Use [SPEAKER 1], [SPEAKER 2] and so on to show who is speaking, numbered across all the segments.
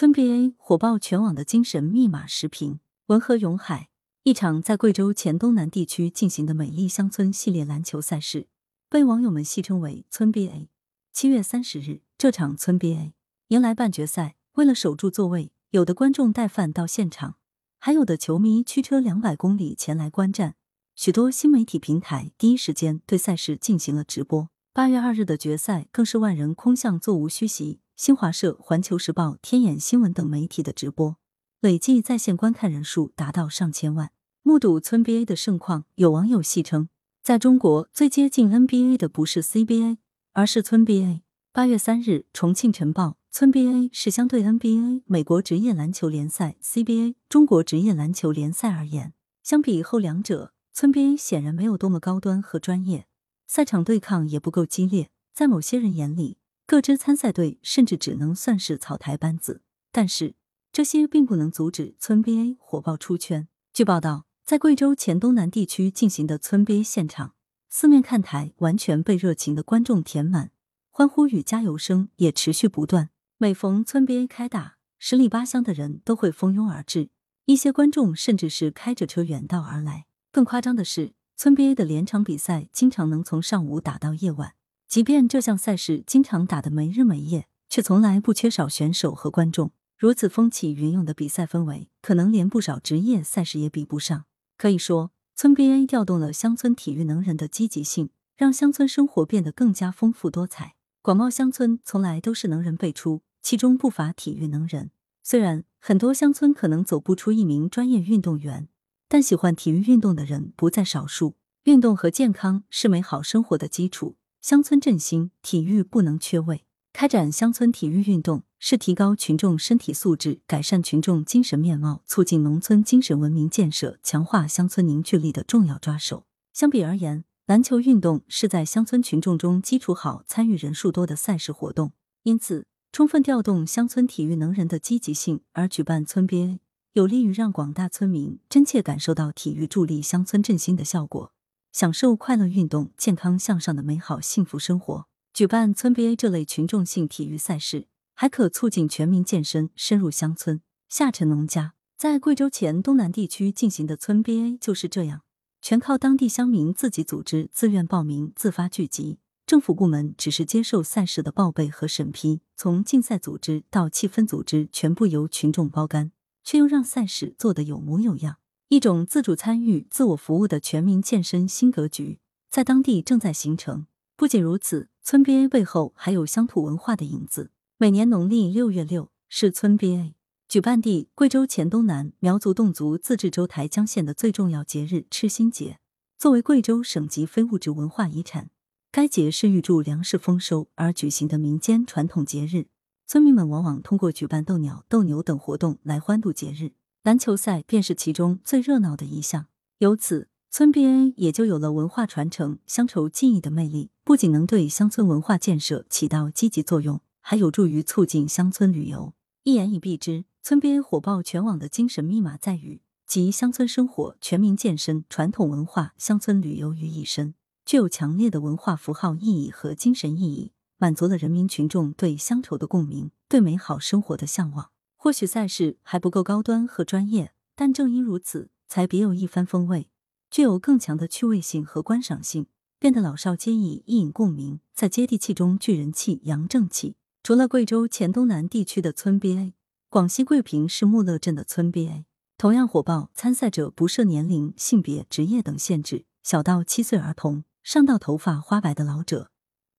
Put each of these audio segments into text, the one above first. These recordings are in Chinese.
[SPEAKER 1] 村 BA 火爆全网的精神密码视频。文和永海，一场在贵州黔东南地区进行的美丽乡村系列篮球赛事，被网友们戏称为村 BA。七月三十日，这场村 BA 迎来半决赛，为了守住座位，有的观众带饭到现场，还有的球迷驱车两百公里前来观战。许多新媒体平台第一时间对赛事进行了直播。八月二日的决赛更是万人空巷，座无虚席。新华社、环球时报、天眼新闻等媒体的直播，累计在线观看人数达到上千万。目睹村 BA 的盛况，有网友戏称，在中国最接近 NBA 的不是 CBA，而是村 BA。八月三日，重庆晨报，村 BA 是相对 NBA 美国职业篮球联赛 CBA 中国职业篮球联赛而言，相比后两者。村 BA 显然没有多么高端和专业，赛场对抗也不够激烈，在某些人眼里，各支参赛队甚至只能算是草台班子。但是这些并不能阻止村 BA 火爆出圈。据报道，在贵州黔东南地区进行的村 BA 现场，四面看台完全被热情的观众填满，欢呼与加油声也持续不断。每逢村 BA 开打，十里八乡的人都会蜂拥而至，一些观众甚至是开着车远道而来。更夸张的是，村 BA 的连场比赛经常能从上午打到夜晚。即便这项赛事经常打得没日没夜，却从来不缺少选手和观众。如此风起云涌的比赛氛围，可能连不少职业赛事也比不上。可以说，村 BA 调动了乡村体育能人的积极性，让乡村生活变得更加丰富多彩。广袤乡村从来都是能人辈出，其中不乏体育能人。虽然很多乡村可能走不出一名专业运动员。但喜欢体育运动的人不在少数。运动和健康是美好生活的基础，乡村振兴，体育不能缺位。开展乡村体育运动是提高群众身体素质、改善群众精神面貌、促进农村精神文明建设、强化乡村凝聚力的重要抓手。相比而言，篮球运动是在乡村群众中基础好、参与人数多的赛事活动，因此充分调动乡村体育能人的积极性而举办村 BA。有利于让广大村民真切感受到体育助力乡村振兴的效果，享受快乐运动、健康向上的美好幸福生活。举办村 BA 这类群众性体育赛事，还可促进全民健身，深入乡村，下沉农家。在贵州黔东南地区进行的村 BA 就是这样，全靠当地乡民自己组织、自愿报名、自发聚集，政府部门只是接受赛事的报备和审批，从竞赛组织到气氛组织，全部由群众包干。却又让赛事做得有模有样，一种自主参与、自我服务的全民健身新格局在当地正在形成。不仅如此，村 BA 背后还有乡土文化的影子。每年农历六月六是村 BA 举办地贵州黔东南苗族侗族自治州台江县的最重要节日——吃新节。作为贵州省级非物质文化遗产，该节是预祝粮食丰收而举行的民间传统节日。村民们往往通过举办斗鸟、斗牛等活动来欢度节日，篮球赛便是其中最热闹的一项。由此，村 BA 也就有了文化传承、乡愁记忆的魅力，不仅能对乡村文化建设起到积极作用，还有助于促进乡村旅游。一言以蔽之，村 BA 火爆全网的精神密码在于集乡村生活、全民健身、传统文化、乡村旅游于一身，具有强烈的文化符号意义和精神意义。满足了人民群众对乡愁的共鸣，对美好生活的向往。或许赛事还不够高端和专业，但正因如此，才别有一番风味，具有更强的趣味性和观赏性，变得老少皆宜，一饮共鸣，在接地气中聚人气、扬正气。除了贵州黔东南地区的村 BA，广西桂平市穆勒镇的村 BA 同样火爆，参赛者不设年龄、性别、职业等限制，小到七岁儿童，上到头发花白的老者。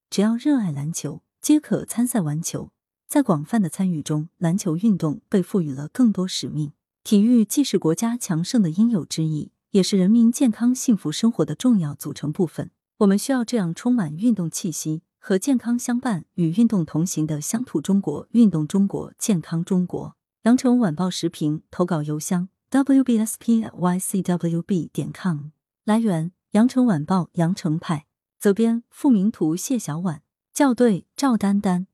[SPEAKER 1] 只要热爱篮球，皆可参赛玩球。在广泛的参与中，篮球运动被赋予了更多使命。体育既是国家强盛的应有之义，也是人民健康幸福生活的重要组成部分。我们需要这样充满运动气息和健康相伴、与运动同行的乡土中国、运动中国、健康中国。羊城晚报时评投稿邮箱：wbspycwb 点 com。来源：羊城晚报羊城派。责编：付明图，谢小婉，校对：赵丹丹。